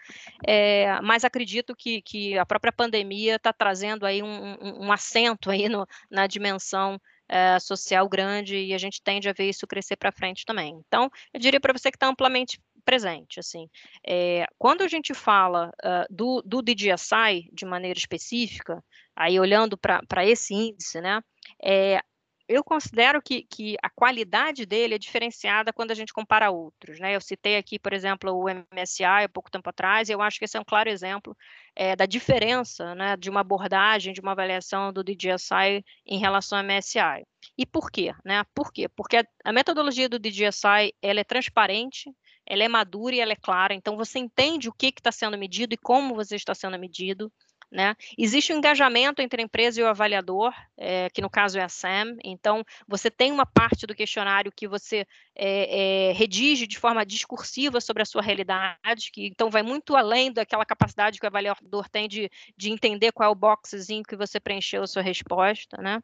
é, mas acredito que, que a própria pandemia está trazendo aí um, um, um acento aí no, na dimensão é, social grande e a gente tende a ver isso crescer para frente também. Então, eu diria para você que está amplamente presente, assim, é, quando a gente fala uh, do, do DGSI de maneira específica, aí olhando para esse índice, né, é, eu considero que, que, a qualidade dele é diferenciada quando a gente compara outros. Né? Eu citei aqui, por exemplo, o MSI há pouco tempo atrás, e eu acho que esse é um claro exemplo é, da diferença né, de uma abordagem, de uma avaliação do DGSI em relação ao MSI. E por quê? Né? Por quê? Porque a, metodologia do DGSI ela é transparente, ela é madura e ela é clara, então você entende o que está sendo medido e como você está sendo medido. Né? Existe um engajamento entre a empresa e o avaliador, é, que no caso é a SAM, então você tem uma parte do questionário que você é, é, redige de forma discursiva sobre a sua realidade, que então vai muito além daquela capacidade que o avaliador tem de, de entender qual é o boxezinho que você preencheu a sua resposta. Né?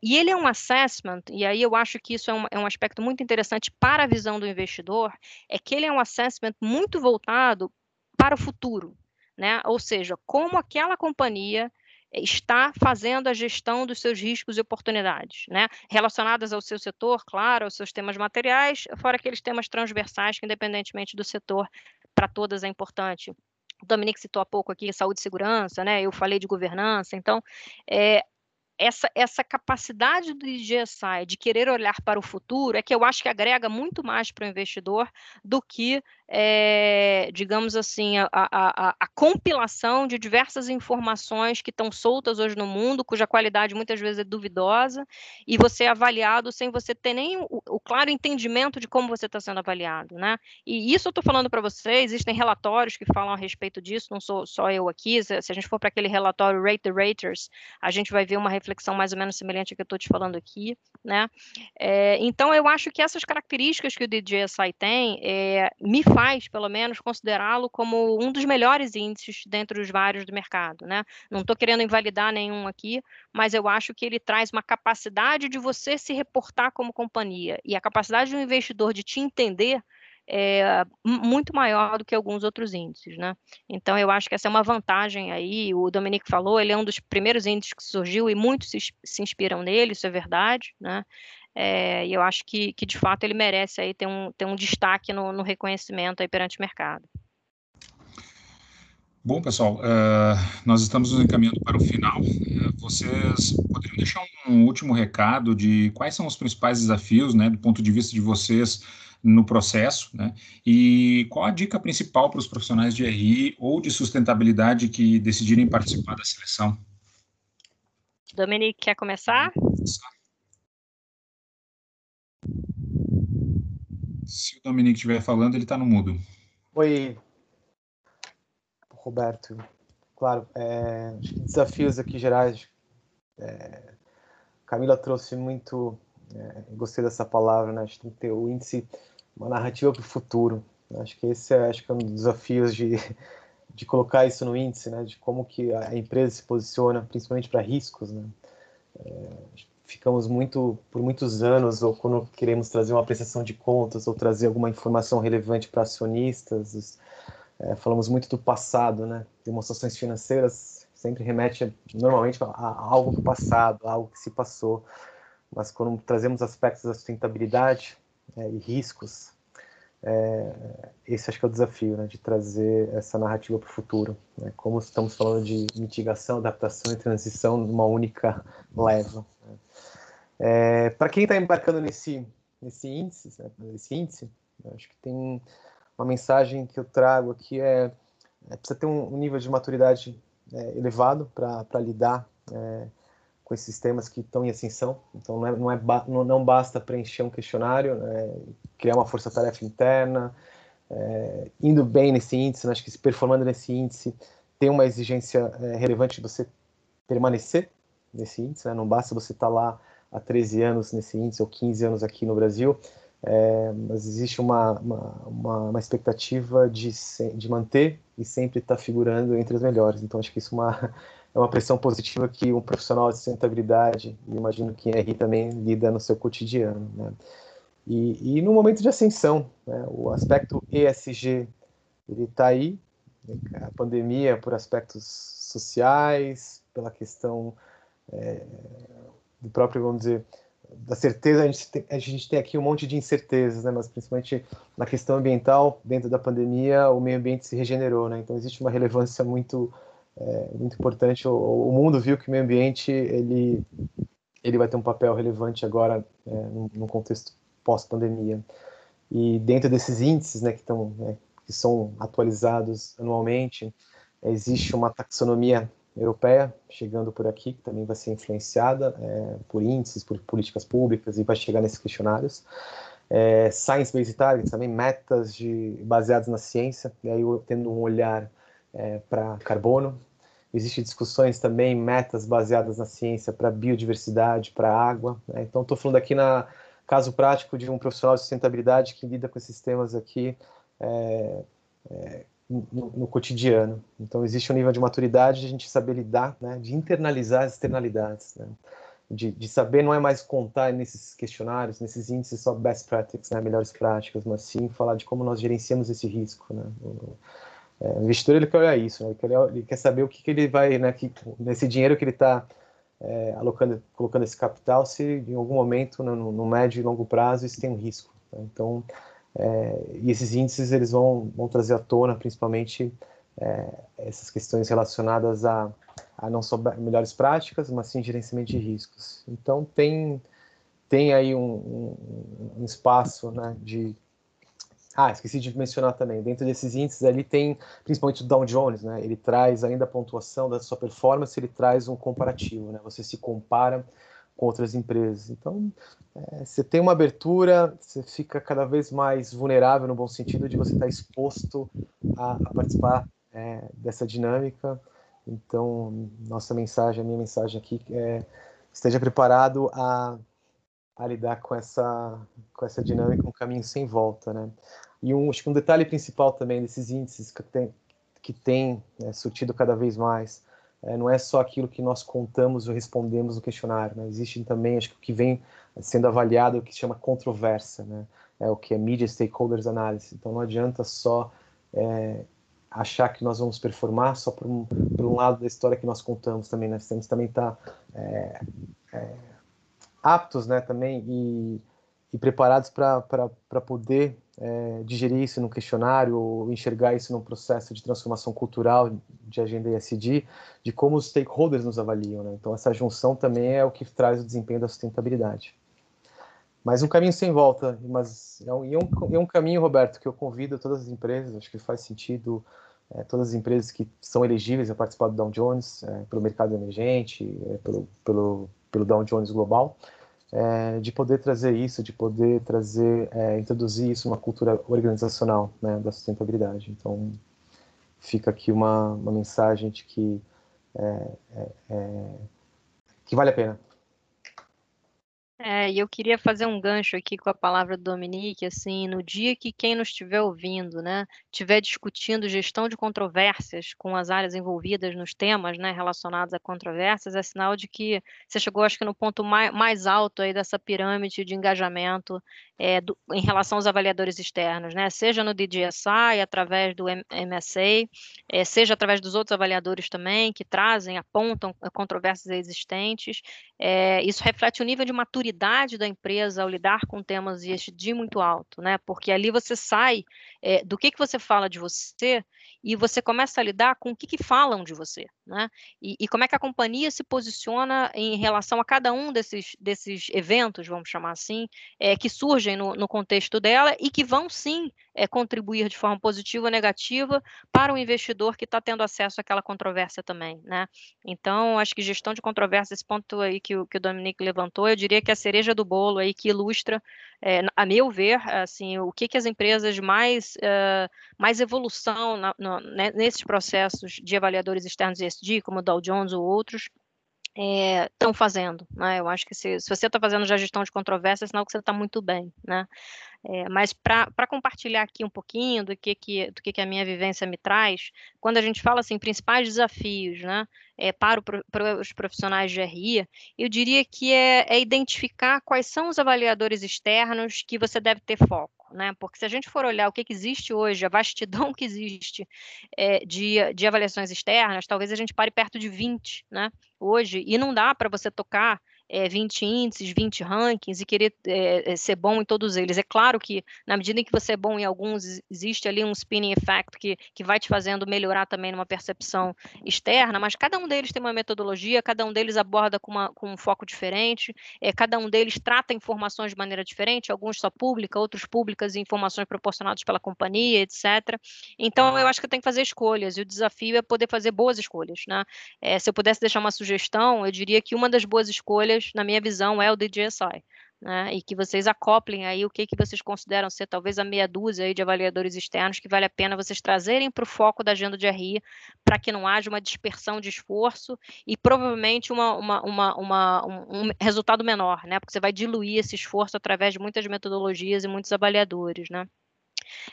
e ele é um assessment, e aí eu acho que isso é um, é um aspecto muito interessante para a visão do investidor, é que ele é um assessment muito voltado para o futuro, né? Ou seja, como aquela companhia está fazendo a gestão dos seus riscos e oportunidades, né? Relacionadas ao seu setor, claro, aos seus temas materiais, fora aqueles temas transversais que, independentemente do setor, para todas é importante. O Dominique citou há pouco aqui saúde e segurança, né? Eu falei de governança. Então, é, essa, essa capacidade do DGSI de querer olhar para o futuro é que eu acho que agrega muito mais para o investidor do que é, digamos assim, a, a, a, compilação de diversas informações que estão soltas hoje no mundo, cuja qualidade muitas vezes é duvidosa, e você é avaliado sem você ter nem o, o claro entendimento de como você está sendo avaliado, né? E isso eu estou falando para vocês, existem relatórios que falam a respeito disso, não sou só eu aqui, se, se, a gente for para aquele relatório Rate the Raters, a gente vai ver uma reflexão mais ou menos semelhante ao que eu estou te falando aqui, né? É, então, eu acho que essas características que o DJSI tem é, me fazem faz, pelo menos, considerá-lo como um dos melhores índices dentre os vários do mercado. Né? Não estou querendo invalidar nenhum aqui, mas eu acho que ele traz uma capacidade de você se reportar como companhia e a capacidade do investidor de te entender é muito maior do que alguns outros índices, né? Então eu acho que essa é uma vantagem aí. O Dominique falou, ele é um dos primeiros índices que surgiu e muitos se, se inspiram nele, isso é verdade, né? É, e eu acho que, que, de fato, ele merece aí ter um, ter um destaque no, no reconhecimento aí perante o mercado. Bom, pessoal, uh, nós estamos nos encaminhando para o final. Uh, vocês poderiam deixar um último recado de quais são os principais desafios, né, do ponto de vista de vocês no processo, né, e qual a dica principal para os profissionais de RI ou de sustentabilidade que decidirem participar da seleção? Dominique, quer começar? Se o Dominique estiver falando, ele está no mudo. Oi, Roberto. Claro, é, desafios aqui gerais. É, Camila trouxe muito, é, gostei dessa palavra, né? A gente tem que ter o índice, uma narrativa para o futuro. Acho que esse é, acho que é um dos desafios de, (laughs) de colocar isso no índice, né? De como que a empresa se posiciona, principalmente para riscos, né? É, ficamos muito por muitos anos ou quando queremos trazer uma prestação de contas ou trazer alguma informação relevante para acionistas é, falamos muito do passado né? Demonstrações financeiras sempre remete normalmente a, algo do passado algo que se passou. Mas quando trazemos aspectos da sustentabilidade é, e riscos é, esse acho que é o desafio né, de trazer essa narrativa para o futuro né, como estamos falando de mitigação adaptação e transição numa única leva né. É, Para quem está embarcando nesse, nesse índice, né, nesse índice, acho que tem uma mensagem que eu trago aqui é, é precisa ter um, um nível de maturidade é, elevado para lidar é, com esses temas que estão em ascensão. Então não, é, não, é não, não, basta preencher um questionário, né, criar uma força-tarefa interna, é, indo bem nesse índice, né, acho que se performando nesse índice tem uma exigência é, relevante de você permanecer nesse índice, né, não basta você estar tá lá há 13 anos nesse índice, ou 15 anos aqui no Brasil, é, mas existe uma, uma, uma, expectativa de, de manter e sempre estar tá figurando entre os melhores. Então, acho que isso é uma, é uma pressão positiva que um profissional de sustentabilidade, e imagino que RI também lida no seu cotidiano. Né? E, e no momento de ascensão, né, o aspecto ESG ele está aí, a pandemia por aspectos sociais, pela questão é, do próprio, vamos dizer, da certeza, a gente, tem, a gente tem aqui um monte de incertezas, né? mas principalmente na questão ambiental, dentro da pandemia, o meio ambiente se regenerou, né? então existe uma relevância muito, é, muito importante. O, o, mundo viu que o meio ambiente ele, ele vai ter um papel relevante agora é, no, contexto pós-pandemia. E dentro desses índices né, que, estão, né, que são atualizados anualmente, existe uma taxonomia europeia chegando por aqui, que também vai ser influenciada é, por índices, por políticas públicas e vai chegar nesses questionários. É, Science-based targets, também metas de, baseadas na ciência, e aí tendo um olhar é, para carbono. Existem discussões também, metas baseadas na ciência para biodiversidade, para água. Né? Então, estou falando aqui na caso prático de um profissional de sustentabilidade que lida com esses temas aqui é, é, no, no, cotidiano. Então, existe um nível de maturidade de a gente saber lidar, né, de internalizar as externalidades, né, de, de, saber não é mais contar nesses questionários, nesses índices só best practices, né, melhores práticas, mas sim falar de como nós gerenciamos esse risco. Né, É, o investidor ele quer olhar isso, né? ele, quer, ele, quer, saber o que, que ele vai, né, que, nesse dinheiro que ele está é, colocando esse capital, se em algum momento, no, no médio e longo prazo, isso tem um risco. Né? Então, é, e esses índices eles vão, vão trazer à tona, principalmente, é, essas questões relacionadas a, a não só melhores práticas, mas sim gerenciamento de riscos. Então, tem, tem aí um, um, um espaço né, de ah, esqueci de mencionar também, dentro desses índices ali tem principalmente o Dow Jones, né? Ele traz ainda a pontuação da sua performance, ele traz um comparativo, né? Você se compara com outras empresas. Então, é, você tem uma abertura, você fica cada vez mais vulnerável no bom sentido de você estar exposto a, a participar é, dessa dinâmica. Então, nossa mensagem, a minha mensagem aqui é esteja preparado a a lidar com essa, com essa dinâmica, um caminho sem volta, né? E um, acho que um detalhe principal também desses índices que tem, que tem né, surtido cada vez mais, é, não é só aquilo que nós contamos ou respondemos no questionário, né? Existe também, acho que o que vem sendo avaliado, o que se chama controvérsia, né? É o que é Media Stakeholders Analysis. Então não adianta só é, achar que nós vamos performar só por um, por um lado da história que nós contamos também, né? Nós temos também estar tá, é, é aptos né, também e, e preparados para poder é, digerir isso no questionário ou enxergar isso num processo de transformação cultural de agenda ESG, de como os stakeholders nos avaliam. Né? Então, essa junção também é o que traz o desempenho da sustentabilidade. Mas um caminho sem volta, mas é um, é um, é um caminho, Roberto, que eu convido todas as empresas, acho que faz sentido é, todas as empresas que são elegíveis a participar do Dow Jones, é, pelo mercado emergente, é, pelo, pelo pelo Dow Jones Global, é, de poder trazer isso, de poder trazer, é, introduzir isso numa cultura organizacional né, da sustentabilidade. Então, fica aqui uma, uma mensagem de que, é, é, é que vale a pena. É, e eu queria fazer um gancho aqui com a palavra do Dominique, assim, no dia que quem nos estiver ouvindo, né, estiver discutindo gestão de controvérsias com as áreas envolvidas nos temas, né, relacionados a controvérsias, é sinal de que você chegou, acho que no ponto mais, mais alto aí dessa pirâmide de engajamento é, do, em relação aos avaliadores externos, né, seja no DGSI, através do MSA, é, seja através dos outros avaliadores também, que trazem, apontam controvérsias existentes, é, isso reflete o nível de maturidade maturidade da empresa ao lidar com temas ESG muito alto, né? Porque ali você sai é, do que, que você fala de você e você começa a lidar com o que, que falam de você, né? E, e, como é que a companhia se posiciona em relação a cada um desses, desses eventos, vamos chamar assim, é, que surgem no, no, contexto dela e que vão sim é, contribuir de forma positiva ou negativa para o investidor que está tendo acesso àquela controvérsia também, né? Então, acho que gestão de controvérsia, esse ponto aí que o, que o Dominique levantou, eu diria que é a cereja do bolo aí que ilustra, é, a meu ver, assim, o que, que as empresas mais, uh, mais evolução na, no, né, nesses processos de avaliadores externos ESG, como o Dow Jones ou outros, estão é, fazendo. Né? Eu acho que se, se você está fazendo já gestão de controvérsia, é sinal que você está muito bem. Né? É, mas para compartilhar aqui um pouquinho do que, que, do que, que a minha vivência me traz, quando a gente fala assim, principais desafios né, é, para, o, para os profissionais de RI, eu diria que é, é identificar quais são os avaliadores externos que você deve ter foco né? Porque se a gente for olhar o que, que existe hoje, a vastidão que existe é, de, de avaliações externas, talvez a gente pare perto de 20, né? Hoje, e não dá para você tocar é, 20 índices, 20 rankings e querer é, ser bom em todos eles. É claro que, na medida em que você é bom em alguns, existe ali um spinning effect que, que vai te fazendo melhorar também numa percepção externa, mas cada um deles tem uma metodologia, cada um deles aborda com, uma, com um foco diferente, é, cada um deles trata informações de maneira diferente, alguns só publica, outros públicas informações proporcionadas pela companhia, etc. Então, eu acho que eu tenho que fazer escolhas, e o desafio é poder fazer boas escolhas. Né? É, se eu pudesse deixar uma sugestão, eu diria que uma das boas escolhas na minha visão, é o DJSI. Né, e que vocês acoplem aí o que, que vocês consideram ser talvez a meia dúzia aí de avaliadores externos que vale a pena vocês trazerem para o foco da agenda de RI para que não haja uma dispersão de esforço e provavelmente uma, uma, uma, uma um, um, resultado menor, né? Porque você vai diluir esse esforço através de muitas metodologias e muitos avaliadores, né?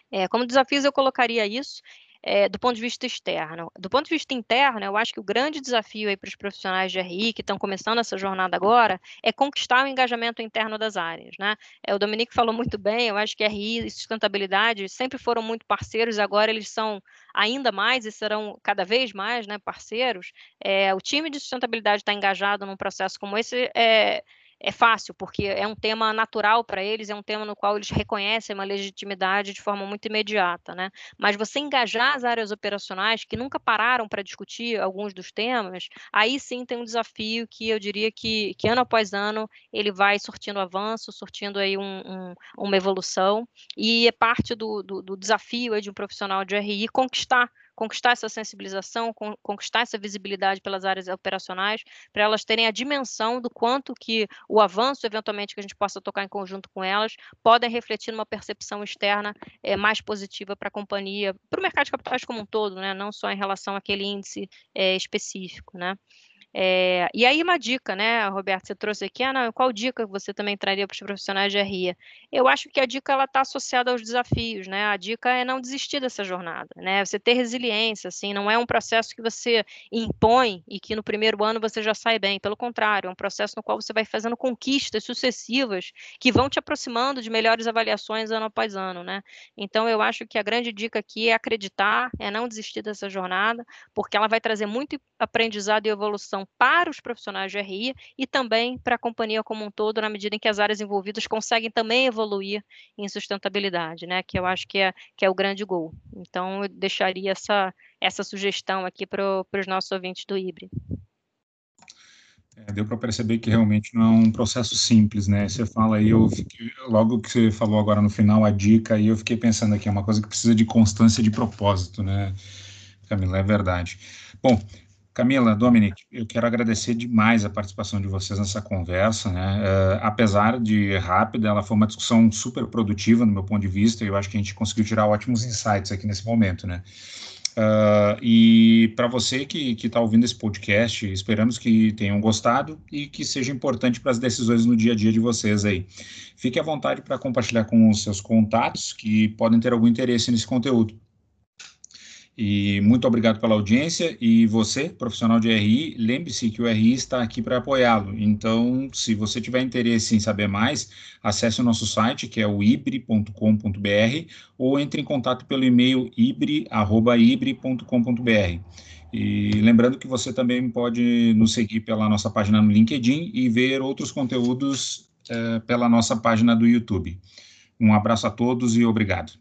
É, como desafios eu colocaria isso é, do ponto de vista externo. Do ponto de vista interno, eu acho que o grande desafio para os profissionais de RI que estão começando essa jornada agora é conquistar o engajamento interno das áreas. Né? É, o Dominique falou muito bem, eu acho que RI e sustentabilidade sempre foram muito parceiros, agora eles são ainda mais e serão cada vez mais né, parceiros. É, o time de sustentabilidade está engajado num processo como esse. É, é fácil, porque é um tema natural para eles, é um tema no qual eles reconhecem uma legitimidade de forma muito imediata, né? Mas você engajar as áreas operacionais que nunca pararam para discutir alguns dos temas, aí sim tem um desafio que eu diria que, que ano após ano ele vai surtindo avanço, surtindo aí um, um, uma evolução, e é parte do, do, do desafio de um profissional de RI conquistar conquistar essa sensibilização, conquistar essa visibilidade pelas áreas operacionais, para elas terem a dimensão do quanto que o avanço, eventualmente, que a gente possa tocar em conjunto com elas, podem refletir numa percepção externa é, mais positiva para a companhia, para o mercado de capitais como um todo, né? não só em relação àquele índice é, específico. Né? É, e aí uma dica, né, Roberto, você trouxe aqui, ah, não, qual dica você também traria para os profissionais de RIA? Eu acho que a dica ela está associada aos desafios, né? A dica é não desistir dessa jornada, né? Você ter resiliência, assim, não é um processo que você impõe e que no primeiro ano você já sai bem. Pelo contrário, é um processo no qual você vai fazendo conquistas sucessivas que vão te aproximando de melhores avaliações ano após ano, né? Então eu acho que a grande dica aqui é acreditar, é não desistir dessa jornada, porque ela vai trazer muito aprendizado e evolução para os profissionais de RI e também para a companhia como um todo, na medida em que as áreas envolvidas conseguem também evoluir em sustentabilidade, né? Que eu acho que é, que é o grande gol. Então, eu deixaria essa, essa sugestão aqui para os nossos ouvintes do IBRE. É, deu para perceber que realmente não é um processo simples, né? Você fala aí, eu fiquei, logo que você falou agora no final a dica, aí eu fiquei pensando aqui, é uma coisa que precisa de constância de propósito, né? Camila, é verdade. Bom, Camila, Dominic, eu quero agradecer demais a participação de vocês nessa conversa, né? Uh, apesar de rápida, ela foi uma discussão super produtiva no meu ponto de vista, e eu acho que a gente conseguiu tirar ótimos insights aqui nesse momento, né? Uh, e para você que está ouvindo esse podcast, esperamos que tenham gostado e que seja importante para as decisões no dia a dia de vocês aí. Fique à vontade para compartilhar com os seus contatos que podem ter algum interesse nesse conteúdo. E muito obrigado pela audiência. E você, profissional de RI, lembre-se que o RI está aqui para apoiá-lo. Então, se você tiver interesse em saber mais, acesse o nosso site, que é o ibre.com.br, ou entre em contato pelo e-mail ibre.ibre.com.br. E lembrando que você também pode nos seguir pela nossa página no LinkedIn e ver outros conteúdos eh, pela nossa página do YouTube. Um abraço a todos e obrigado.